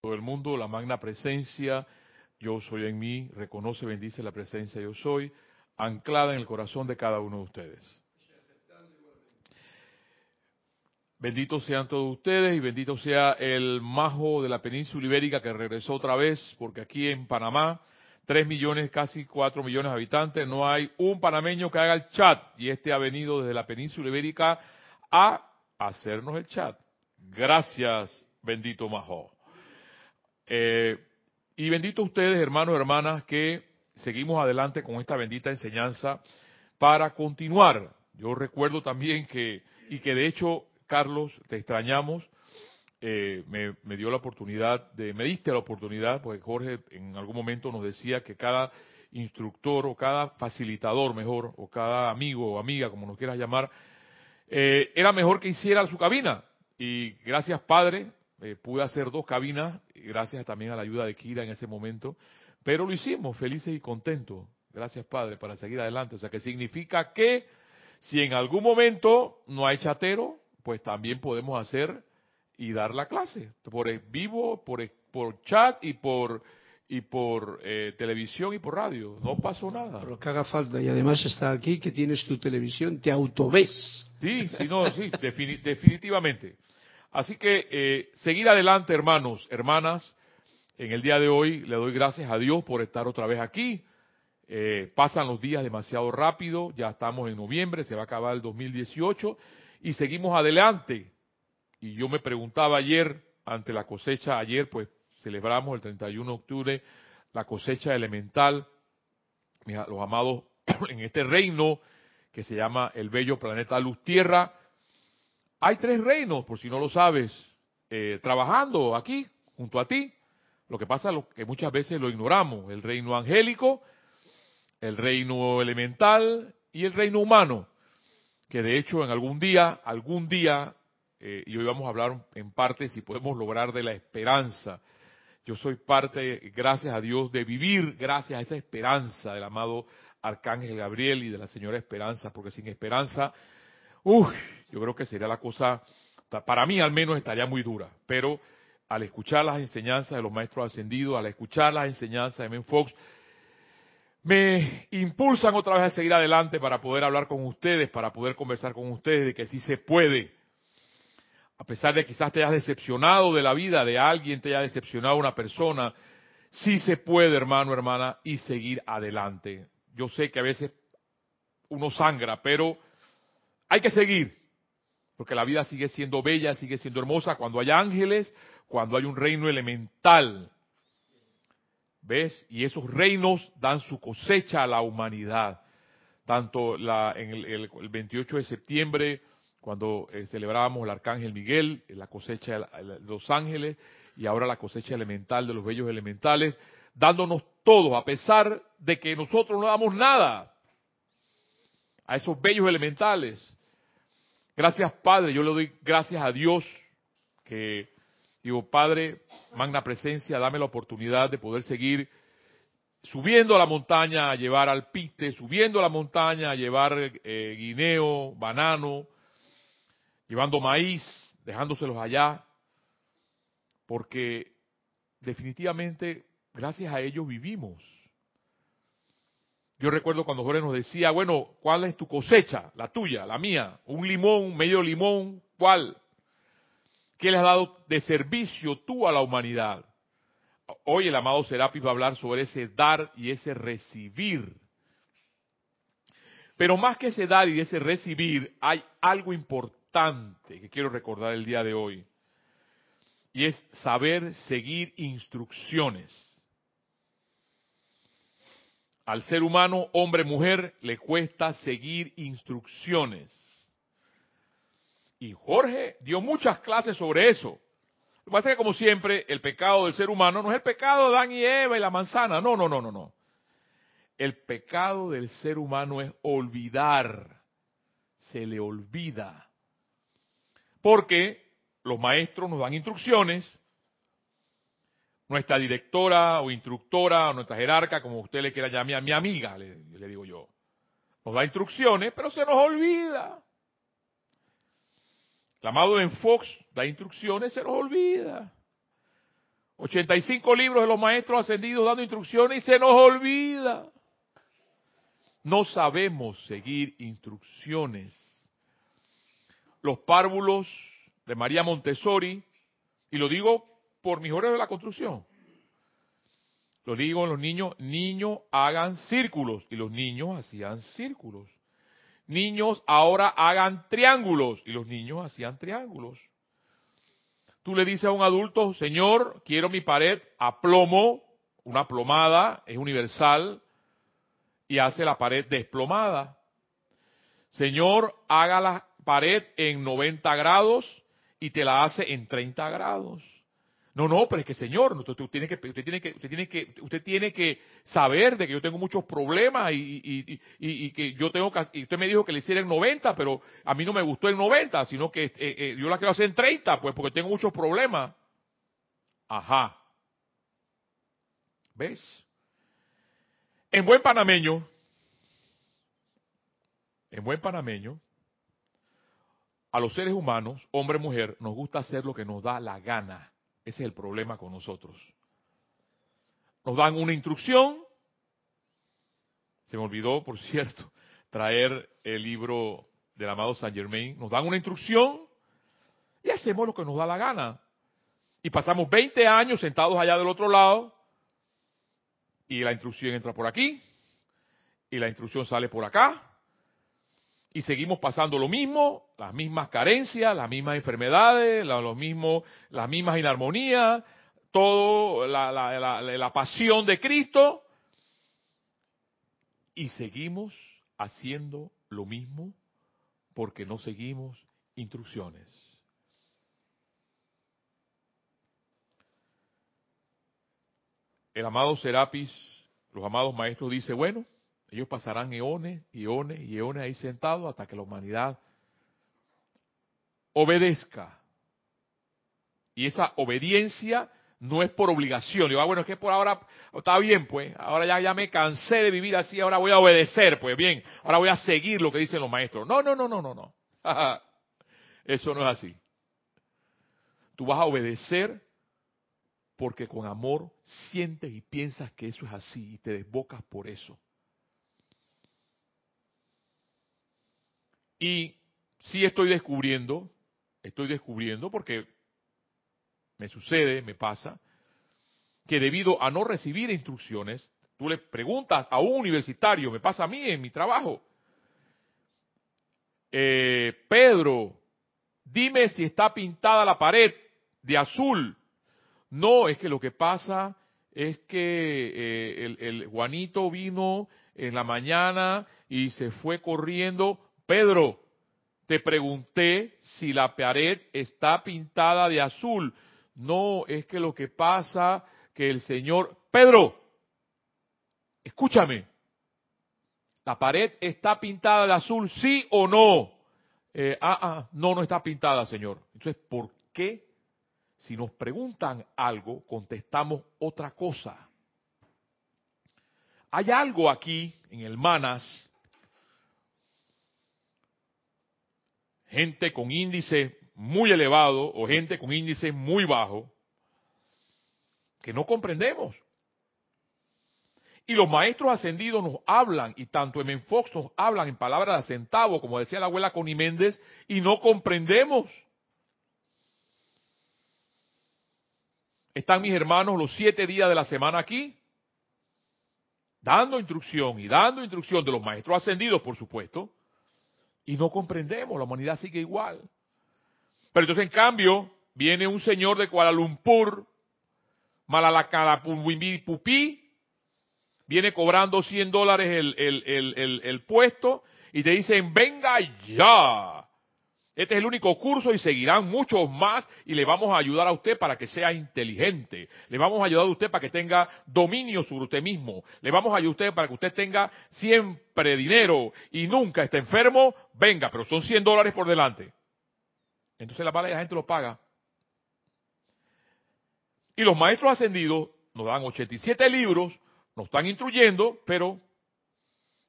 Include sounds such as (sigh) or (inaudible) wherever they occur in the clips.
todo el mundo, la magna presencia, yo soy en mí, reconoce, bendice la presencia yo soy, anclada en el corazón de cada uno de ustedes. Benditos sean todos ustedes y bendito sea el majo de la península ibérica que regresó otra vez, porque aquí en Panamá, tres millones, casi cuatro millones de habitantes, no hay un panameño que haga el chat. Y este ha venido desde la península ibérica a hacernos el chat. Gracias, bendito majo. Eh, y bendito ustedes, hermanos hermanas, que seguimos adelante con esta bendita enseñanza para continuar. Yo recuerdo también que, y que de hecho, Carlos, te extrañamos, eh, me, me, dio la oportunidad, de, me diste la oportunidad, porque Jorge en algún momento nos decía que cada instructor o cada facilitador mejor, o cada amigo o amiga, como nos quieras llamar, eh, era mejor que hiciera su cabina. Y gracias Padre, eh, pude hacer dos cabinas, gracias también a la ayuda de Kira en ese momento, pero lo hicimos felices y contentos. Gracias, Padre, para seguir adelante. O sea, que significa que si en algún momento no hay chatero, pues también podemos hacer y dar la clase por vivo, por, por chat y por y por eh, televisión y por radio. No pasó nada. Pero que haga falta. Y además está aquí que tienes tu televisión, te autoves. Sí, sí, no, sí, definitivamente. Así que eh, seguir adelante, hermanos, hermanas. En el día de hoy le doy gracias a Dios por estar otra vez aquí. Eh, pasan los días demasiado rápido, ya estamos en noviembre, se va a acabar el 2018 y seguimos adelante. Y yo me preguntaba ayer, ante la cosecha, ayer pues celebramos el 31 de octubre la cosecha elemental, los amados (clears throat) en este reino que se llama el bello planeta Luz Tierra, hay tres reinos, por si no lo sabes, eh, trabajando aquí, junto a ti. Lo que pasa es que muchas veces lo ignoramos. El reino angélico, el reino elemental y el reino humano. Que de hecho en algún día, algún día, eh, y hoy vamos a hablar en parte si podemos lograr de la esperanza. Yo soy parte, gracias a Dios, de vivir gracias a esa esperanza del amado Arcángel Gabriel y de la Señora Esperanza, porque sin esperanza Uf, yo creo que sería la cosa, para mí al menos estaría muy dura, pero al escuchar las enseñanzas de los maestros ascendidos, al escuchar las enseñanzas de Men Fox, me impulsan otra vez a seguir adelante para poder hablar con ustedes, para poder conversar con ustedes de que sí se puede. A pesar de que quizás te hayas decepcionado de la vida de alguien, te haya decepcionado una persona, sí se puede, hermano, hermana, y seguir adelante. Yo sé que a veces uno sangra, pero hay que seguir, porque la vida sigue siendo bella, sigue siendo hermosa cuando hay ángeles, cuando hay un reino elemental. ¿Ves? Y esos reinos dan su cosecha a la humanidad. Tanto la, en el, 28 de septiembre, cuando eh, celebrábamos el Arcángel Miguel, la cosecha de los ángeles, y ahora la cosecha elemental de los bellos elementales, dándonos todo, a pesar de que nosotros no damos nada a esos bellos elementales. Gracias, Padre. Yo le doy gracias a Dios que, digo, Padre, magna presencia, dame la oportunidad de poder seguir subiendo a la montaña a llevar alpiste, subiendo a la montaña a llevar eh, guineo, banano, llevando maíz, dejándoselos allá, porque definitivamente gracias a ellos vivimos. Yo recuerdo cuando Jorge nos decía, bueno, ¿cuál es tu cosecha? La tuya, la mía. Un limón, medio limón, ¿cuál? ¿Qué le has dado de servicio tú a la humanidad? Hoy el amado Serapis va a hablar sobre ese dar y ese recibir. Pero más que ese dar y ese recibir, hay algo importante que quiero recordar el día de hoy. Y es saber seguir instrucciones. Al ser humano, hombre, mujer, le cuesta seguir instrucciones. Y Jorge dio muchas clases sobre eso. Lo que pasa es que, como siempre, el pecado del ser humano no es el pecado de Adán y Eva y la manzana. No, no, no, no, no. El pecado del ser humano es olvidar. Se le olvida. Porque los maestros nos dan instrucciones nuestra directora o instructora o nuestra jerarca, como usted le quiera llamar, mi amiga, le, digo yo, nos da instrucciones, pero se nos olvida. El amado en Fox da instrucciones, se nos olvida. 85 libros de los maestros ascendidos dando instrucciones y se nos olvida. No sabemos seguir instrucciones. Los párvulos de María Montessori, y lo digo por mis de la construcción, lo digo a los niños, niños hagan círculos, y los niños hacían círculos. Niños ahora hagan triángulos, y los niños hacían triángulos. Tú le dices a un adulto, Señor, quiero mi pared a plomo, una plomada, es universal, y hace la pared desplomada. Señor, haga la pared en 90 grados y te la hace en 30 grados. No, no, pero es que señor, usted, tiene que, usted tiene que, usted tiene que, usted tiene que saber de que yo tengo muchos problemas y, que yo tengo que, y usted me dijo que le hiciera en 90, pero a mí no me gustó en 90, sino que eh, eh, yo la quiero hacer en 30, pues porque tengo muchos problemas. Ajá. ¿Ves? En buen panameño, en buen panameño, a los seres humanos, hombre y mujer, nos gusta hacer lo que nos da la gana. Ese es el problema con nosotros. Nos dan una instrucción. Se me olvidó, por (laughs) cierto, traer el libro del amado Saint Germain. Nos dan una instrucción y hacemos lo que nos da la gana. Y pasamos 20 años sentados allá del otro lado y la instrucción entra por aquí y la instrucción sale por acá y seguimos pasando lo mismo, las mismas carencias, las mismas enfermedades, lo mismo, las mismas inarmonías, todo la, la, la pasión de Cristo y seguimos haciendo lo mismo porque no seguimos instrucciones. El amado Serapis, los amados maestros dice, bueno, ellos pasarán eones y eones y eones ahí sentados hasta que la humanidad obedezca. Y esa obediencia no es por obligación. Ah, bueno, es que por ahora está bien, pues. Ahora ya, ya me cansé de vivir así, ahora voy a obedecer, pues bien. Ahora voy a seguir lo que dicen los maestros. No, no, no, no, no, no. (laughs) Eso no es así. Tú vas a obedecer porque con amor sientes y piensas que eso es así y te desbocas por eso. Y sí estoy descubriendo, estoy descubriendo porque me sucede, me pasa, que debido a no recibir instrucciones, tú le preguntas a un universitario, me pasa a mí en mi trabajo, eh, Pedro, dime si está pintada la pared de azul. No, es que lo que pasa es que eh, el, el Juanito vino en la mañana y se fue corriendo Pedro, te pregunté si la pared está pintada de azul. No, es que lo que pasa que el Señor... Pedro, escúchame. ¿La pared está pintada de azul, sí o no? Eh, ah, ah, no, no está pintada, Señor. Entonces, ¿por qué si nos preguntan algo, contestamos otra cosa? Hay algo aquí en el Manas gente con índice muy elevado o gente con índice muy bajo, que no comprendemos. Y los maestros ascendidos nos hablan, y tanto en Fox nos hablan en palabras de centavo, como decía la abuela Connie Méndez, y no comprendemos. Están mis hermanos los siete días de la semana aquí, dando instrucción y dando instrucción de los maestros ascendidos, por supuesto, y no comprendemos, la humanidad sigue igual. Pero entonces, en cambio, viene un señor de Kuala Lumpur, Malalacalapupí, viene cobrando 100 dólares el, el, el, el, puesto y te dicen, venga ya. Este es el único curso y seguirán muchos más y le vamos a ayudar a usted para que sea inteligente. Le vamos a ayudar a usted para que tenga dominio sobre usted mismo. Le vamos a ayudar a usted para que usted tenga siempre dinero y nunca esté enfermo. Venga, pero son 100 dólares por delante. Entonces la la gente lo paga. Y los maestros ascendidos nos dan 87 libros, nos están instruyendo, pero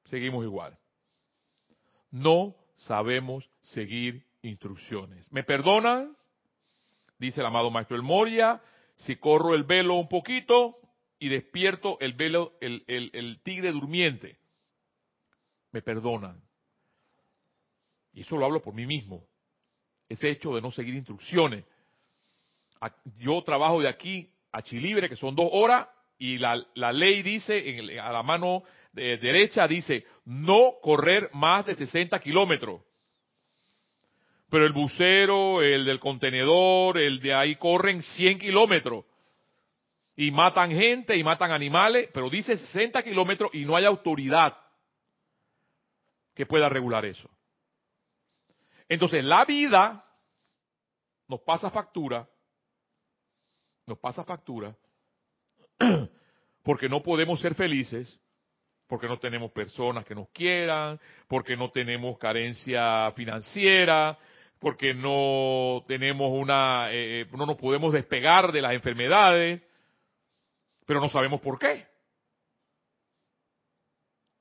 seguimos igual. No sabemos seguir instrucciones. ¿Me perdonan? Dice el amado Maestro El Moria, si corro el velo un poquito y despierto el velo, el, el, el tigre durmiente. Me perdonan. Y eso lo hablo por mí mismo. Ese hecho de no seguir instrucciones. Yo trabajo de aquí a Chilibre, que son dos horas, y la, la ley dice, en a la mano de derecha dice, no correr más de 60 kilómetros. Pero el bucero, el del contenedor, el de ahí corren 100 kilómetros. Y matan gente y matan animales, pero dice 60 kilómetros y no hay autoridad que pueda regular eso. Entonces la vida nos pasa factura, nos pasa factura, (clears throat) porque no podemos ser felices, porque no tenemos personas que nos quieran, porque no tenemos carencia financiera, porque no tenemos una, eh, no nos podemos despegar de las enfermedades, pero no sabemos por qué.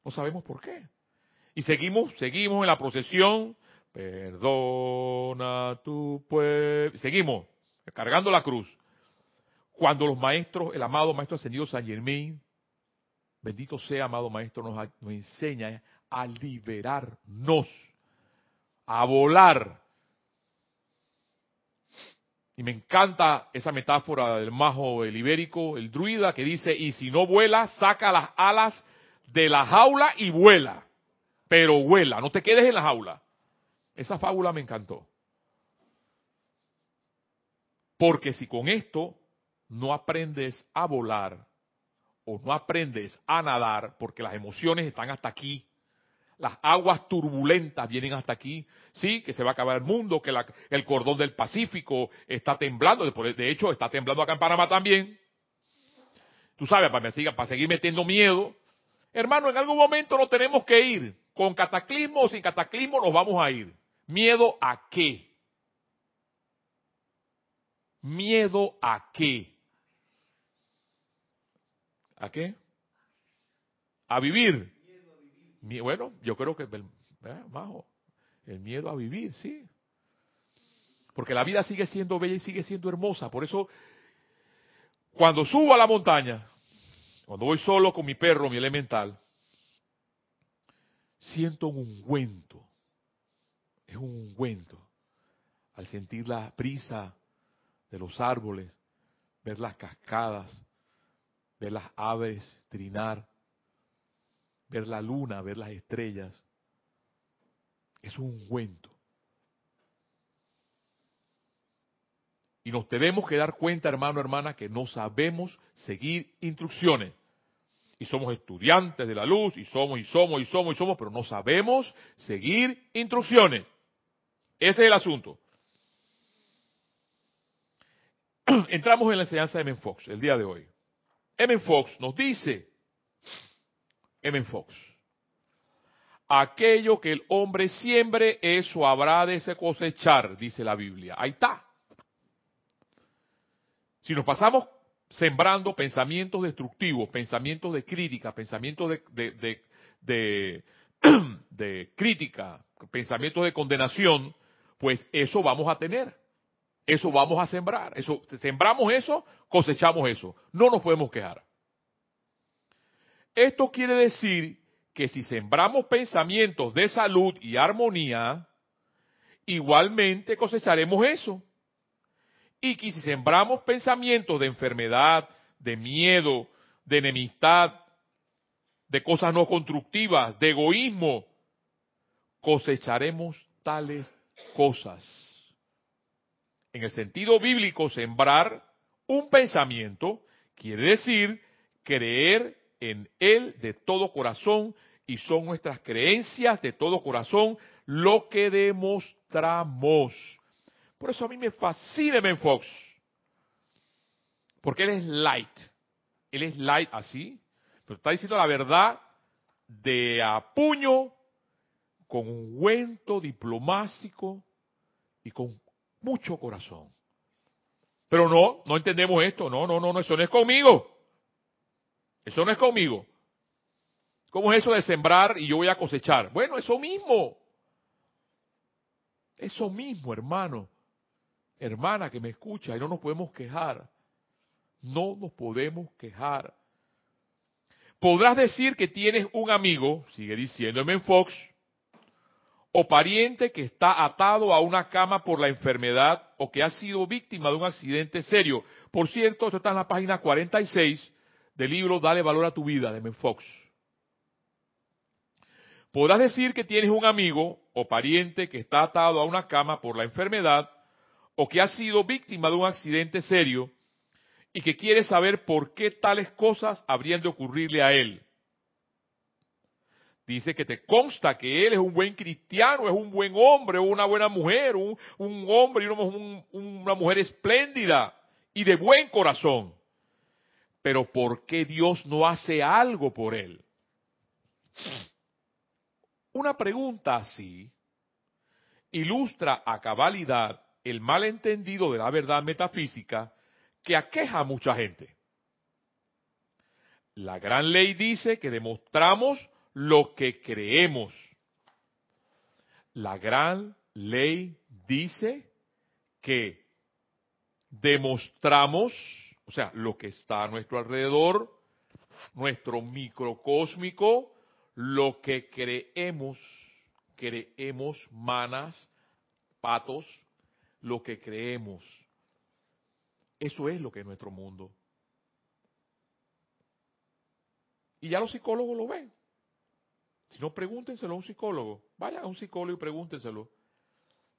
No sabemos por qué. Y seguimos, seguimos en la procesión Perdona tu pueblo. Seguimos, cargando la cruz. Cuando los maestros, el amado maestro ascendido San Germain, bendito sea, amado maestro, nos enseña a liberarnos, a volar. Y me encanta esa metáfora del majo, el ibérico, el druida, que dice, y si no vuela, saca las alas de la jaula y vuela. Pero vuela, no te quedes en la jaula. Esa fábula me encantó. Porque si con esto no aprendes a volar o no aprendes a nadar, porque las emociones están hasta aquí, las aguas turbulentas vienen hasta aquí, sí, que se va a acabar el mundo, que el cordón del Pacífico está temblando, de hecho está temblando acá en Panamá también. Tú sabes, para, para seguir metiendo miedo. Hermano, en algún momento no tenemos que ir. Con cataclismo o sin cataclismo nos vamos a ir. ¿Miedo a qué? ¿Miedo a qué? ¿A qué? A vivir. Bueno, yo creo que el, el miedo a vivir, sí. Porque la vida sigue siendo bella y sigue siendo hermosa. Por eso, cuando subo a la montaña, cuando voy solo con mi perro, mi elemental, siento un ungüento es un ungüento. Al sentir la brisa de los árboles, ver las cascadas, ver las aves trinar, ver la luna, ver las estrellas, es un ungüento. Y nos tenemos que dar cuenta, hermano, hermana, que no sabemos seguir instrucciones. Y somos estudiantes de la luz, y somos, y somos, y somos, y somos, pero no sabemos seguir instrucciones. Ese es el asunto. (clears throat) Entramos en la enseñanza de M. Fox el día de hoy. M. Fox nos dice, M. Fox, aquello que el hombre siembre, eso habrá de cosechar, dice la Biblia. Ahí está. Si nos pasamos sembrando pensamientos destructivos, pensamientos de crítica, pensamientos de, de, (clears throat) de crítica, pensamientos de condenación, pues eso vamos a tener. Eso vamos a sembrar. Eso, sembramos eso, cosechamos eso. No nos podemos quejar. Esto quiere decir que si sembramos pensamientos de salud y armonía, igualmente cosecharemos eso. Y que si sembramos pensamientos de enfermedad, de miedo, de enemistad, de cosas no constructivas, de egoísmo, cosecharemos tales cosas. En el sentido bíblico, sembrar un pensamiento quiere decir creer en Él de todo corazón y son nuestras creencias de todo corazón lo que demostramos. Por eso a mí me fascina Ben Fox. Porque Él es light. Él es light así, pero está diciendo la verdad de a puño con un cuento diplomático y con mucho corazón. Pero no, no entendemos esto. No, no, no, no, eso no es conmigo. Eso no es conmigo. ¿Cómo es eso de sembrar y yo voy a cosechar? Bueno, eso mismo. Eso mismo, hermano. Hermana que me escucha y no nos podemos quejar. No nos podemos quejar. Podrás decir que tienes un amigo, sigue diciendo en Fox, o pariente que está atado a una cama por la enfermedad o que ha sido víctima de un accidente serio. Por cierto, esto está en la página 46 del libro Dale valor a tu vida de Fox. Podrás decir que tienes un amigo o pariente que está atado a una cama por la enfermedad o que ha sido víctima de un accidente serio y que quiere saber por qué tales cosas habrían de ocurrirle a él dice que te consta que él es un buen cristiano, es un buen hombre, una buena mujer, un, hombre y una mujer espléndida y de buen corazón. Pero ¿por qué Dios no hace algo por él? Una pregunta así ilustra a cabalidad el malentendido de la verdad metafísica que aqueja a mucha gente. La gran ley dice que demostramos lo que creemos. La gran ley dice que demostramos, o sea, lo que está a nuestro alrededor, nuestro microcósmico, lo que creemos, creemos manas, patos, lo que creemos. Eso es lo que es nuestro mundo. Y ya los psicólogos lo ven. Si no, pregúntenselo a un psicólogo. Vayan a un psicólogo y pregúntenselo.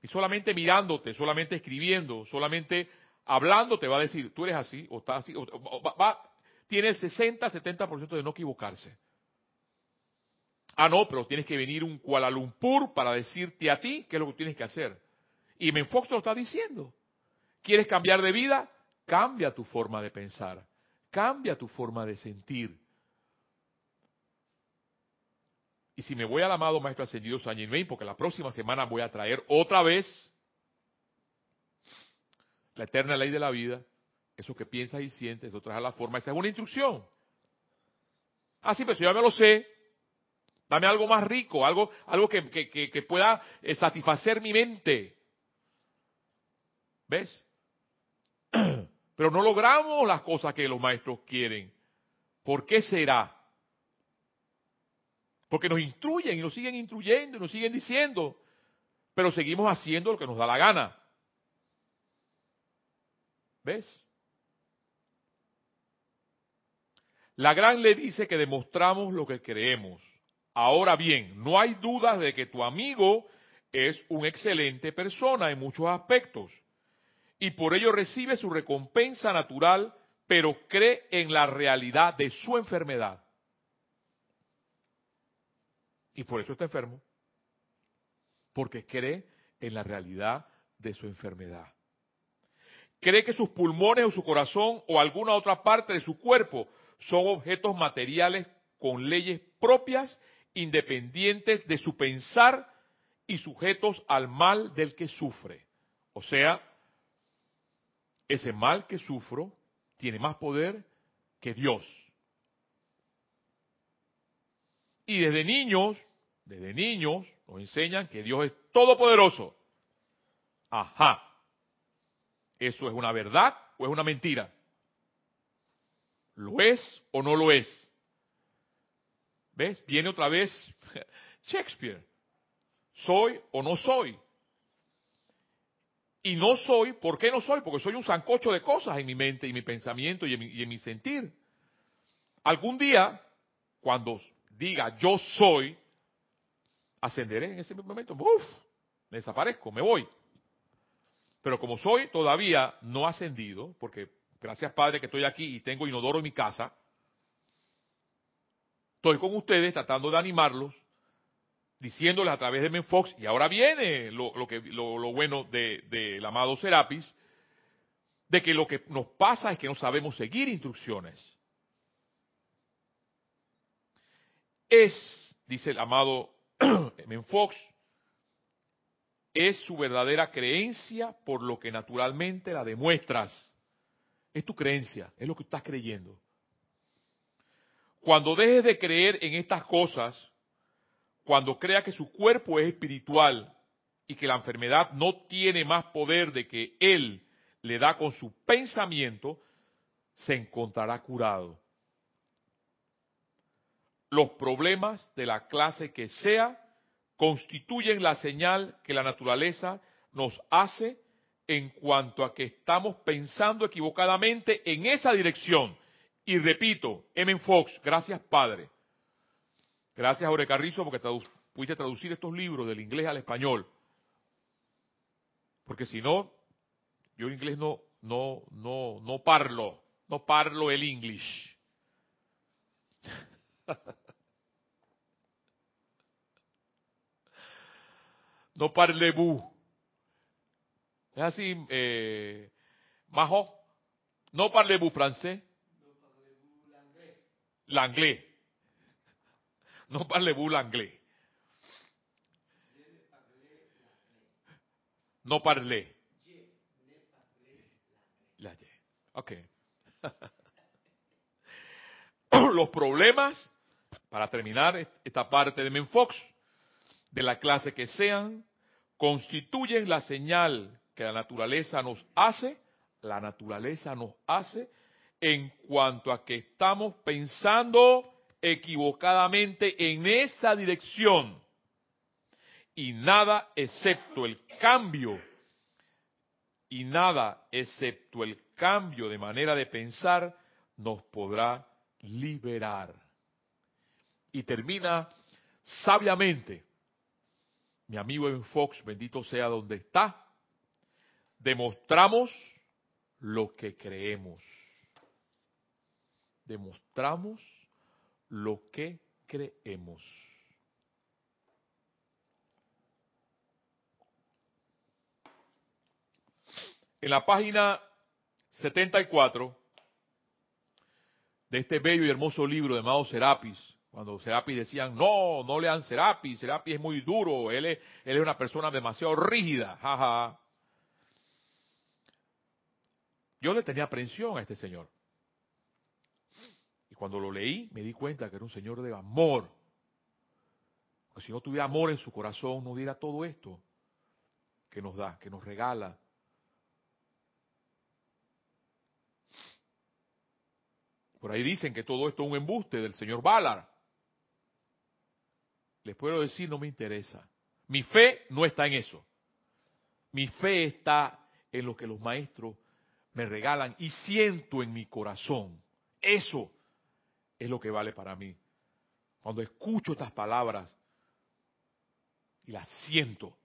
Y solamente mirándote, solamente escribiendo, solamente hablando te va a decir, tú eres así, o estás así, va, tiene el 60, 70% de no equivocarse. Ah, no, pero tienes que venir un Kuala Lumpur para decirte a ti qué es lo que tienes que hacer. Y Menfox te lo está diciendo. ¿Quieres cambiar de vida? Cambia tu forma de pensar. Cambia tu forma de sentir. Y si me voy al amado Maestro Ascendido San porque la próxima semana voy a traer otra vez la eterna ley de la vida, eso que piensas y sientes, eso trae la forma, esa es una instrucción. Ah, sí, pero si ya me lo sé, dame algo más rico, algo, algo que, que pueda eh, satisfacer mi mente. ¿Ves? (clears throat) Pero no logramos las cosas que los maestros quieren. ¿Por qué será? Porque nos instruyen y nos siguen instruyendo y nos siguen diciendo, pero seguimos haciendo lo que nos da la gana. ¿Ves? La gran le dice que demostramos lo que creemos. Ahora bien, no hay dudas de que tu amigo es una excelente persona en muchos aspectos y por ello recibe su recompensa natural, pero cree en la realidad de su enfermedad. Y por eso está enfermo. Porque cree en la realidad de su enfermedad. Cree que sus pulmones o su corazón o alguna otra parte de su cuerpo son objetos materiales con leyes propias, independientes de su pensar y sujetos al mal del que sufre. O sea, ese mal que sufro tiene más poder que Dios. Y desde niños, desde niños, nos enseñan que Dios es todopoderoso. Ajá. ¿Eso es una verdad o es una mentira? ¿Lo es o no lo es? ¿Ves? Viene otra vez (laughs) Shakespeare. ¿Soy o no soy? Y no soy, ¿por qué no soy? Porque soy un zancocho de cosas en mi mente y mi pensamiento y en mi, y en mi sentir. Algún día, cuando diga yo soy, ascenderé en ese momento. Uf, desaparezco, me voy. Pero como soy todavía no ascendido, porque gracias Padre que estoy aquí y tengo inodoro en mi casa, estoy con ustedes tratando de animarlos, diciéndoles a través de Menfox, y ahora viene lo, que, lo, bueno del de, amado Serapis, de que lo que nos pasa es que no sabemos seguir instrucciones. Es, dice el amado (clears throat) Menfox, es su verdadera creencia por lo que naturalmente la demuestras. Es tu creencia, es lo que estás creyendo. Cuando dejes de creer en estas cosas, cuando crea que su cuerpo es espiritual y que la enfermedad no tiene más poder de que él le da con su pensamiento, se encontrará curado. Los problemas de la clase que sea constituyen la señal que la naturaleza nos hace en cuanto a que estamos pensando equivocadamente en esa dirección. Y repito, M. Fox, gracias Padre. Gracias Jorge Carrizo porque pudiste traducir estos libros del inglés al español. Porque si no, yo en inglés no, no, no, no parlo, no parlo el inglés. (laughs) no parlez-vous. Es así, eh, Majo. No parlez-vous francés. L'anglais. No parlez-vous l'anglais. No parlez. Ok. (laughs) Los problemas, para terminar esta parte de Menfox, de la clase que sean, constituyen la señal que la naturaleza nos hace, la naturaleza nos hace en cuanto a que estamos pensando equivocadamente en esa dirección. Y nada excepto el cambio, y nada excepto el cambio de manera de pensar nos podrá liberar. Y termina sabiamente mi amigo en Fox, bendito sea donde está, demostramos lo que creemos. Demostramos lo que creemos. En la página 74 de este bello y hermoso libro de Mao Serapis, cuando Serapis decían, no, no lean Serapis, Serapis es muy duro, él es, él es una persona demasiado rígida, jaja. Yo le tenía aprensión a este señor. Y cuando lo leí, me di cuenta que era un señor de amor. Porque si no tuviera amor en su corazón, no diera todo esto que nos da, que nos regala. Por ahí dicen que todo esto es un embuste del señor Ballard les puedo decir, no me interesa. Mi fe no está en eso. Mi fe está en lo que los maestros me regalan y siento en mi corazón. Eso es lo que vale para mí. Cuando escucho estas palabras y las siento,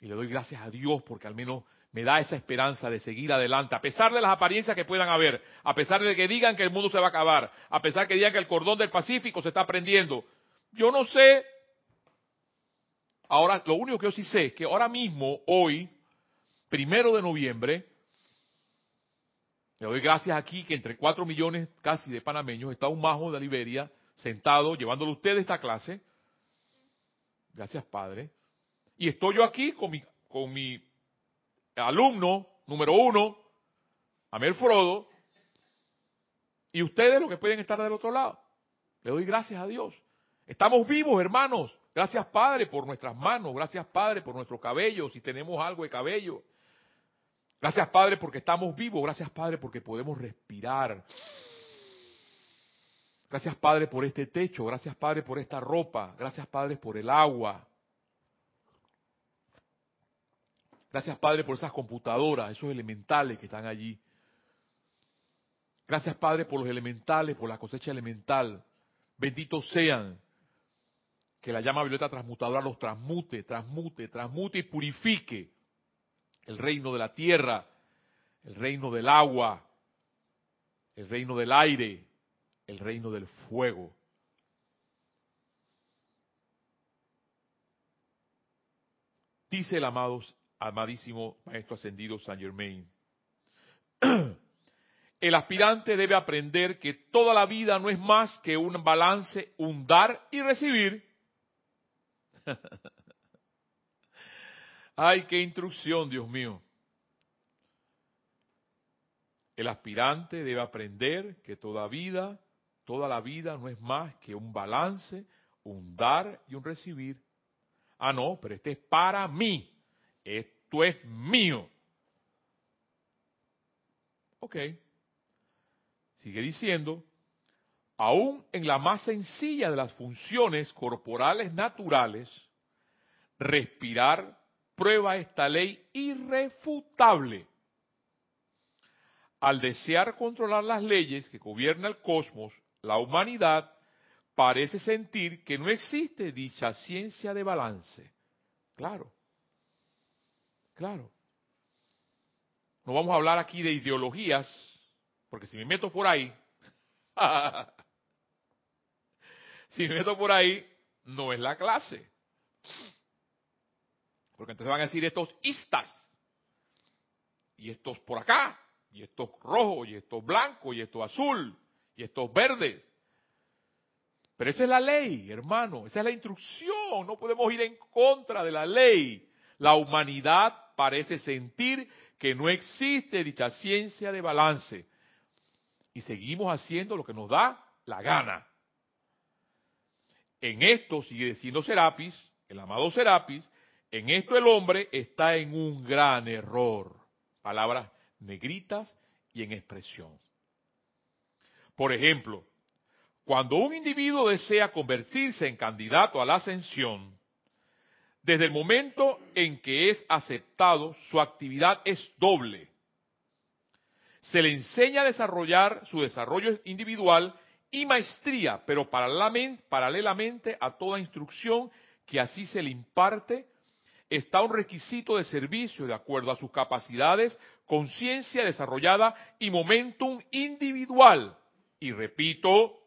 y le doy gracias a Dios porque al menos me da esa esperanza de seguir adelante, a pesar de las apariencias que puedan haber, a pesar de que digan que el mundo se va a acabar, a pesar de que digan que el cordón del Pacífico se está prendiendo, yo no sé. Ahora, lo único que yo sí sé es que ahora mismo, hoy, primero de noviembre, le doy gracias aquí que entre cuatro millones casi de panameños está un majo de Liberia sentado llevándole a usted esta clase. Gracias, Padre. Y estoy yo aquí con mi, con mi alumno número uno, Amel Frodo, y ustedes los que pueden estar del otro lado. Le doy gracias a Dios. Estamos vivos, hermanos. Gracias, Padre, por nuestras manos. Gracias, Padre, por nuestro cabello, si tenemos algo de cabello. Gracias, Padre, porque estamos vivos. Gracias, Padre, porque podemos respirar. Gracias, Padre, por este techo. Gracias, Padre, por esta ropa. Gracias, Padre, por el agua. Gracias, Padre, por esas computadoras, esos elementales que están allí. Gracias, Padre, por los elementales, por la cosecha elemental. Benditos sean que la llama violeta transmutadora los transmute, transmute, transmute y purifique el reino de la tierra, el reino del agua, el reino del aire, el reino del fuego. Dice el amado, amadísimo Maestro Ascendido San Germain, (clears throat) el aspirante debe aprender que toda la vida no es más que un balance, un dar y recibir. (laughs) Ay, qué instrucción, Dios mío. El aspirante debe aprender que toda vida, toda la vida no es más que un balance, un dar y un recibir. Ah, no, pero este es para mí. Esto es mío. Ok. Sigue diciendo, aún en la más sencilla de las funciones corporales naturales, respirar prueba esta ley irrefutable. Al desear controlar las leyes que gobierna el cosmos, la humanidad parece sentir que no existe dicha ciencia de balance. Claro, claro. No vamos a hablar aquí de ideologías, porque si me meto por ahí, (laughs) si me meto por ahí, no es la clase. Porque entonces van a decir estos istas, y estos por acá, y estos rojos, y estos blancos, y estos azul, y estos verdes. Pero esa es la ley, hermano, esa es la instrucción, no podemos ir en contra de la ley. La humanidad parece sentir que no existe dicha ciencia de balance y seguimos haciendo lo que nos da la gana. En esto, sigue diciendo Serapis, el amado Serapis, en esto el hombre está en un gran error. Palabras negritas y en expresión. Por ejemplo, cuando un individuo desea convertirse en candidato a la ascensión, desde el momento en que es aceptado, su actividad es doble. Se le enseña a desarrollar su desarrollo individual y maestría, pero paralelamente a toda instrucción que así se le imparte, está un requisito de servicio de acuerdo a sus capacidades, conciencia desarrollada y momentum individual. Y repito,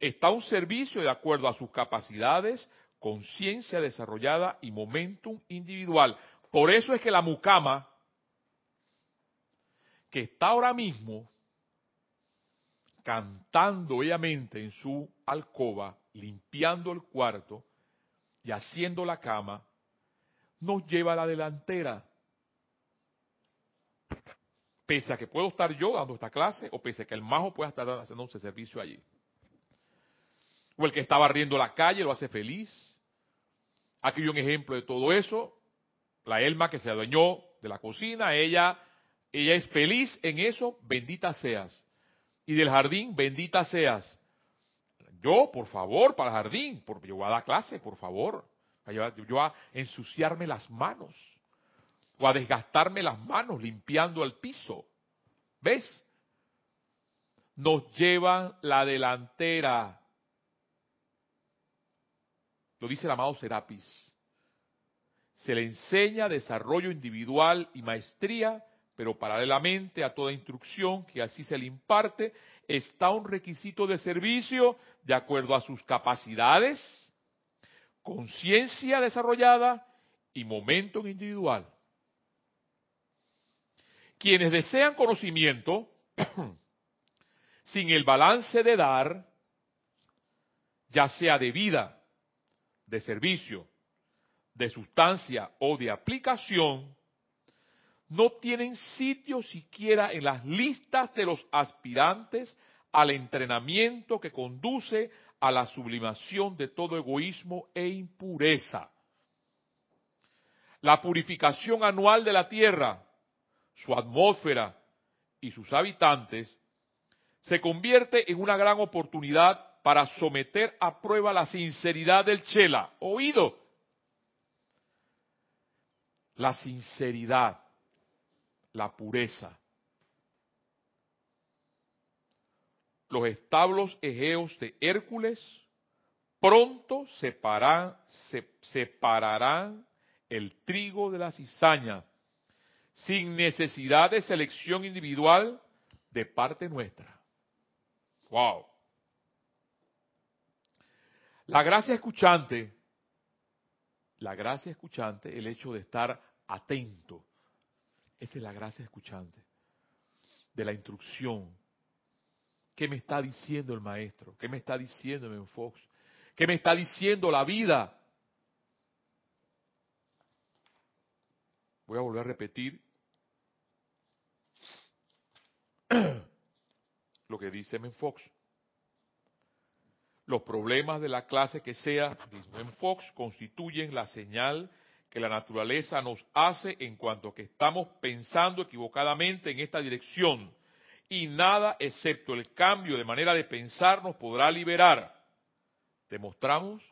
está un servicio de acuerdo a sus capacidades, conciencia desarrollada y momentum individual. Por eso es que la mucama, que está ahora mismo cantando obviamente en su alcoba, limpiando el cuarto y haciendo la cama, nos lleva a la delantera. Pese a que puedo estar yo dando esta clase, o pese a que el majo pueda estar haciendo ese servicio allí. O el que está barriendo la calle lo hace feliz. Aquí hay un ejemplo de todo eso. La Elma que se adueñó de la cocina, ella, ella es feliz en eso, bendita seas. Y del jardín, bendita seas. Yo, por favor, para el jardín, porque yo voy a dar clase, por favor. Yo a ensuciarme las manos. O a desgastarme las manos limpiando el piso. ¿Ves? Nos llevan la delantera. Lo dice el amado Serapis. Se le enseña desarrollo individual y maestría, pero paralelamente a toda instrucción que así se le imparte, está un requisito de servicio de acuerdo a sus capacidades, conciencia desarrollada y momento individual. Quienes desean conocimiento, (clears throat) sin el balance de dar, ya sea de vida, de servicio, de sustancia o de aplicación, no tienen sitio siquiera en las listas de los aspirantes al entrenamiento que conduce a la sublimación de todo egoísmo e impureza. La purificación anual de la Tierra, su atmósfera y sus habitantes se convierte en una gran oportunidad para someter a prueba la sinceridad del Chela. Oído. La sinceridad, la pureza. Los establos egeos de Hércules pronto separan, separarán el trigo de la cizaña sin necesidad de selección individual de parte nuestra. Wow. La gracia escuchante, la gracia escuchante, el hecho de estar atento, esa es la gracia escuchante, de la instrucción. ¿Qué me está diciendo el maestro? ¿Qué me está diciendo el Fox? ¿Qué me está diciendo la vida? Voy a volver a repetir (clears throat) lo que dice Fox. Los problemas de la clase que sea, dice Fox, constituyen la señal que la naturaleza nos hace en cuanto que estamos pensando equivocadamente en esta dirección y nada excepto el cambio de manera de pensar nos podrá liberar. Demostramos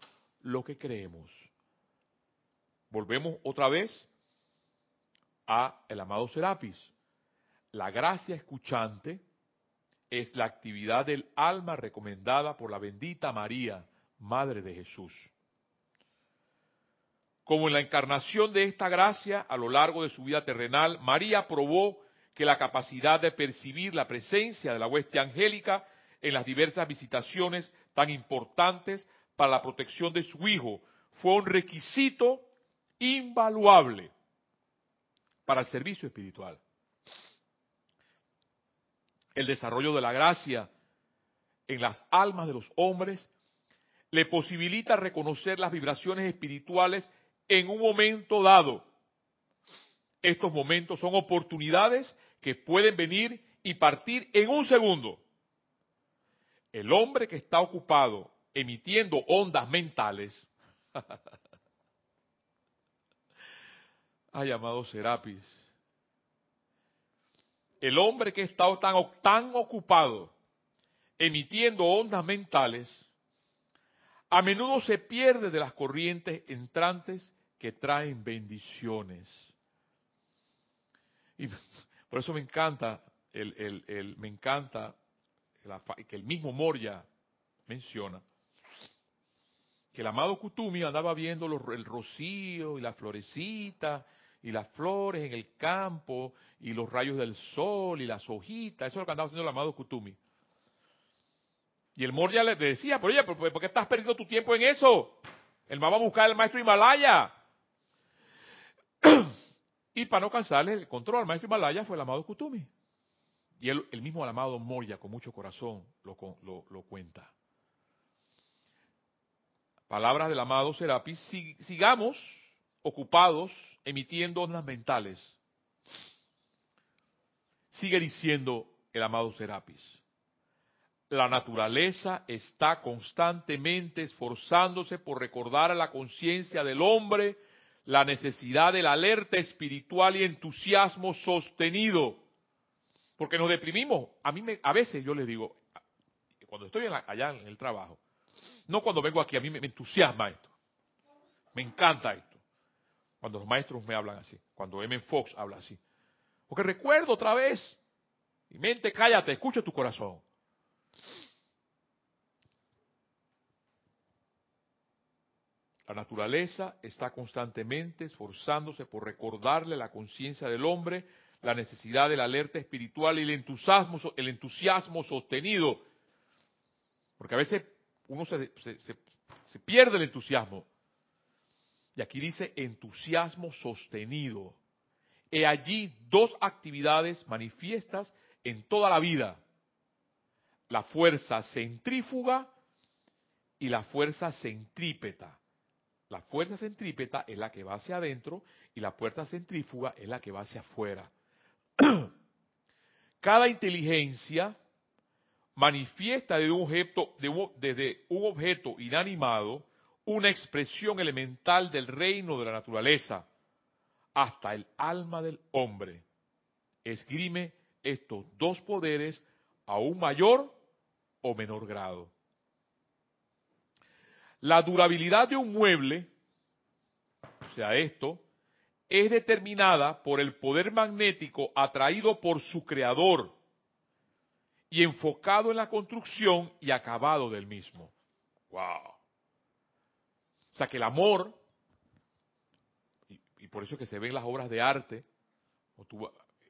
lo que creemos. Volvemos otra vez a el amado Serapis. La gracia escuchante es la actividad del alma recomendada por la bendita María, Madre de Jesús. Como en la encarnación de esta gracia a lo largo de su vida terrenal, María probó que la capacidad de percibir la presencia de la hueste angélica en las diversas visitaciones tan importantes para la protección de su hijo fue un requisito invaluable para el servicio espiritual. El desarrollo de la gracia en las almas de los hombres le posibilita reconocer las vibraciones espirituales en un momento dado. Estos momentos son oportunidades que pueden venir y partir en un segundo. El hombre que está ocupado emitiendo ondas mentales, (laughs) ha llamado Serapis, el hombre que está tan, tan ocupado emitiendo ondas mentales, a menudo se pierde de las corrientes entrantes que traen bendiciones. Y (laughs) por eso me encanta, el, me encanta que el mismo Moria menciona, que el amado Kutumi andaba viendo el rocío y la florecita y las flores en el campo y los rayos del sol y las hojitas, eso es lo que andaba haciendo el amado Kutumi. Y el Moria le decía, pero oye, ¿por qué estás perdiendo tu tiempo en eso? El va a buscar al maestro Himalaya. Y para no cansarle el control al maestro Himalaya fue el amado Kutumi. Y el mismo amado Moria, con mucho corazón, lo, lo cuenta. Palabras del amado Serapis, sigamos ocupados emitiendo ondas mentales. Sigue diciendo el amado Serapis. La naturaleza está constantemente esforzándose por recordar a la conciencia del hombre la necesidad de la alerta espiritual y entusiasmo sostenido. Porque nos deprimimos. A mí me, a veces yo les digo, cuando estoy allá en el trabajo, no cuando vengo aquí, a mí me, entusiasma esto. Me encanta esto. Cuando los maestros me hablan así, cuando M. Fox habla así. Porque recuerdo otra vez, mi mente, cállate, escucha tu corazón. La naturaleza está constantemente esforzándose por recordarle a la conciencia del hombre la necesidad de la alerta espiritual y el entusiasmo, el entusiasmo sostenido. Porque a veces uno se, se, pierde el entusiasmo. Y aquí dice entusiasmo sostenido. He allí dos actividades manifiestas en toda la vida. La fuerza centrífuga y la fuerza centrípeta. La fuerza centrípeta es la que va hacia adentro y la fuerza centrífuga es la que va hacia afuera. (clears throat) Cada inteligencia manifiesta desde un objeto, desde un objeto inanimado una expresión elemental del reino de la naturaleza hasta el alma del hombre. Esgrime estos dos poderes a un mayor o menor grado. La durabilidad de un mueble, o sea, esto, es determinada por el poder magnético atraído por su creador y enfocado en la construcción y acabado del mismo. Wow. O sea que el amor, y, por eso es que se ven las obras de arte,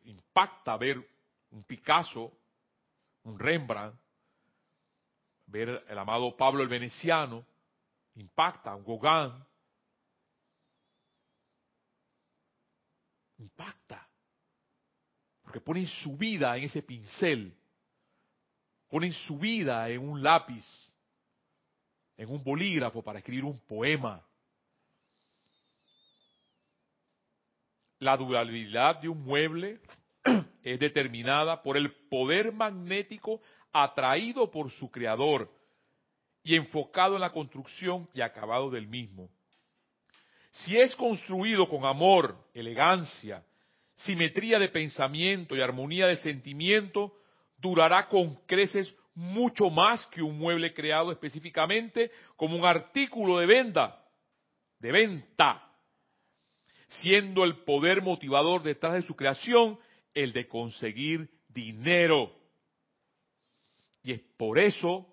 impacta ver un Picasso, un Rembrandt, ver el amado Pablo el Veneciano, impacta, Gauguin, impacta, porque ponen su vida en ese pincel. Ponen su vida en un lápiz, en un bolígrafo para escribir un poema. La durabilidad de un mueble (clears throat) es determinada por el poder magnético atraído por su creador y enfocado en la construcción y acabado del mismo. Si es construido con amor, elegancia, simetría de pensamiento y armonía de sentimiento, durará con creces mucho más que un mueble creado específicamente como un artículo de venta, de venta, siendo el poder motivador detrás de su creación el de conseguir dinero. Y es por eso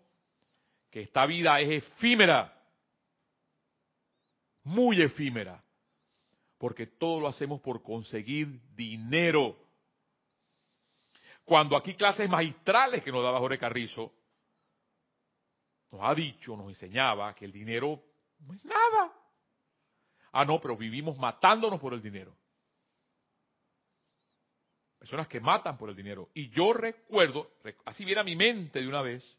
que esta vida es efímera, muy efímera, porque todo lo hacemos por conseguir dinero. Cuando aquí clases magistrales que nos daba Jorge Carrizo, nos ha dicho, nos enseñaba que el dinero no es nada. Ah, no, pero vivimos matándonos por el dinero. Personas que matan por el dinero. Y yo recuerdo, así viene a mi mente de una vez,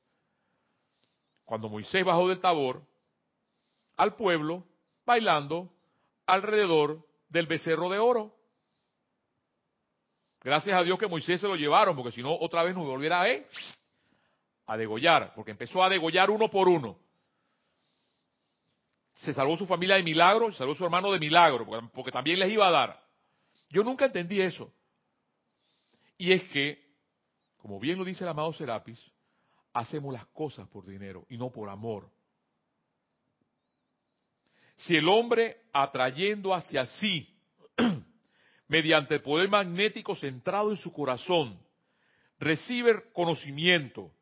cuando Moisés bajó del tabor al pueblo bailando alrededor del becerro de oro. Gracias a Dios que Moisés se lo llevaron, porque si no, otra vez nos volviera a, ¿eh? a degollar, porque empezó a degollar uno por uno. Se salvó su familia de milagro, se salvó su hermano de milagro, porque también les iba a dar. Yo nunca entendí eso. Y es que, como bien lo dice el amado Serapis, hacemos las cosas por dinero y no por amor. Si el hombre atrayendo hacia sí (clears throat) mediante el poder magnético centrado en su corazón, recibe conocimiento.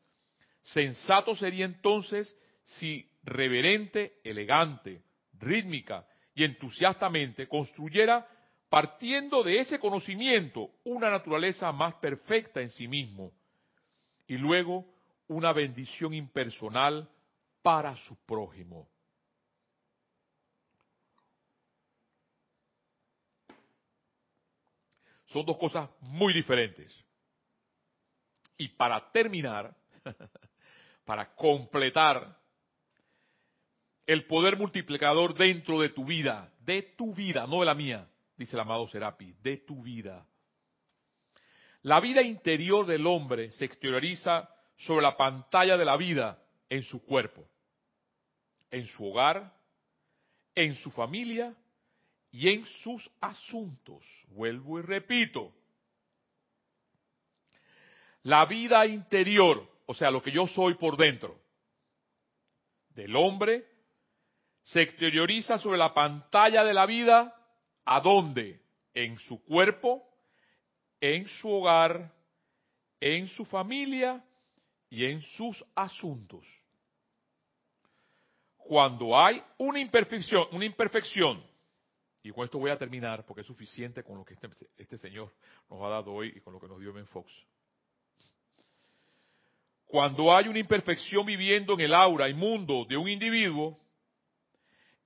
Sensato sería entonces si reverente, elegante, rítmica y entusiastamente construyera, partiendo de ese conocimiento, una naturaleza más perfecta en sí mismo y luego una bendición impersonal para su prójimo. Son dos cosas muy diferentes. Y para terminar, (laughs) para completar el poder multiplicador dentro de tu vida, de tu vida, no de la mía, dice el amado Serapi, de tu vida. La vida interior del hombre se exterioriza sobre la pantalla de la vida en su cuerpo, en su hogar, en su familia y en sus asuntos. Vuelvo y repito. La vida interior, o sea, lo que yo soy por dentro, del hombre, se exterioriza sobre la pantalla de la vida, ¿a dónde? En su cuerpo, en su hogar, en su familia y en sus asuntos. Cuando hay una imperfección, una imperfección y con esto voy a terminar porque es suficiente con lo que este, este, Señor nos ha dado hoy y con lo que nos dio Ben Fox. Cuando hay una imperfección viviendo en el aura y mundo de un individuo,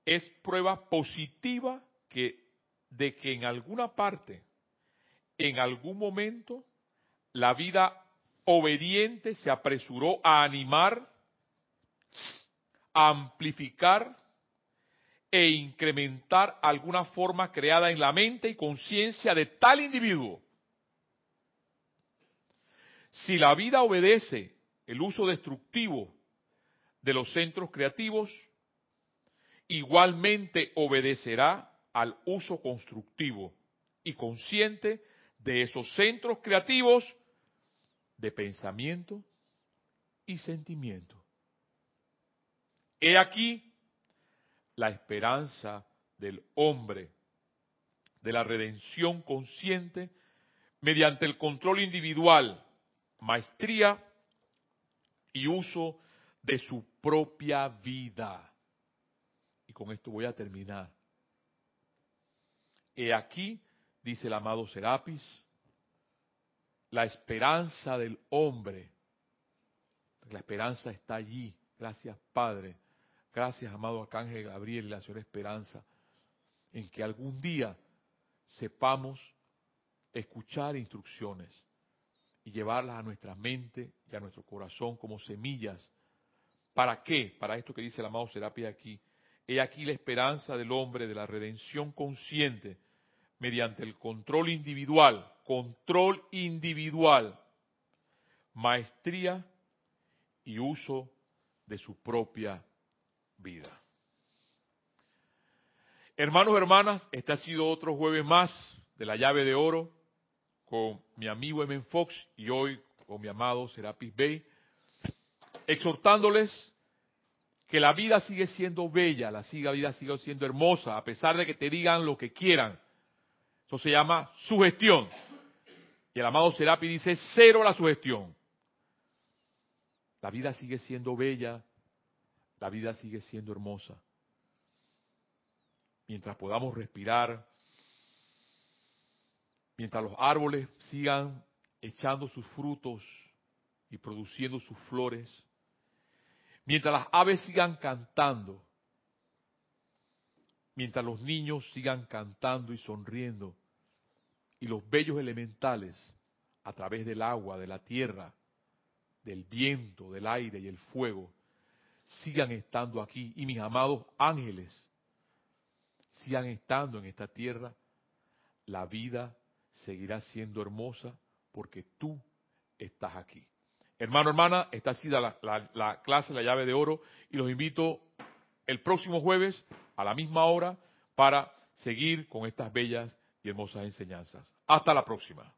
es prueba positiva que, de que en alguna parte, en algún momento, la vida obediente se apresuró a animar, a amplificar e incrementar alguna forma creada en la mente y conciencia de tal individuo. Si la vida obedece el uso destructivo de los centros creativos, igualmente obedecerá al uso constructivo y consciente de esos centros creativos de pensamiento y sentimiento. He aquí la esperanza del hombre, de la redención consciente, mediante el control individual, maestría y uso de su propia vida. Y con esto voy a terminar. He aquí, dice el amado Serapis, la esperanza del hombre. La esperanza está allí. Gracias, Padre Gracias, amado Arcángel Gabriel y la Señora Esperanza, en que algún día sepamos escuchar instrucciones y llevarlas a nuestra mente y a nuestro corazón como semillas. ¿Para qué? Para esto que dice el amado Serapia aquí. He aquí la esperanza del hombre de la redención consciente mediante el control individual, control individual, maestría y uso de su propia vida. Hermanos, hermanas, este ha sido otro jueves más de la llave de oro con mi amigo Emen Fox y hoy con mi amado Serapis Bey, exhortándoles que la vida sigue siendo bella, la vida sigue siendo hermosa, a pesar de que te digan lo que quieran. Eso se llama sugestión. Y el amado Serapi dice cero la sugestión. La vida sigue siendo bella, la vida sigue siendo hermosa. Mientras podamos respirar, mientras los árboles sigan echando sus frutos y produciendo sus flores, mientras las aves sigan cantando, mientras los niños sigan cantando y sonriendo, y los bellos elementales, a través del agua, de la tierra, del viento, del aire y el fuego, sigan estando aquí, y mis amados ángeles sigan estando en esta tierra, la vida seguirá siendo hermosa porque tú estás aquí. Hermano, hermana, esta ha sido la, la, clase, la llave de oro, y los invito el próximo jueves a la misma hora para seguir con estas bellas y hermosas enseñanzas. Hasta la próxima.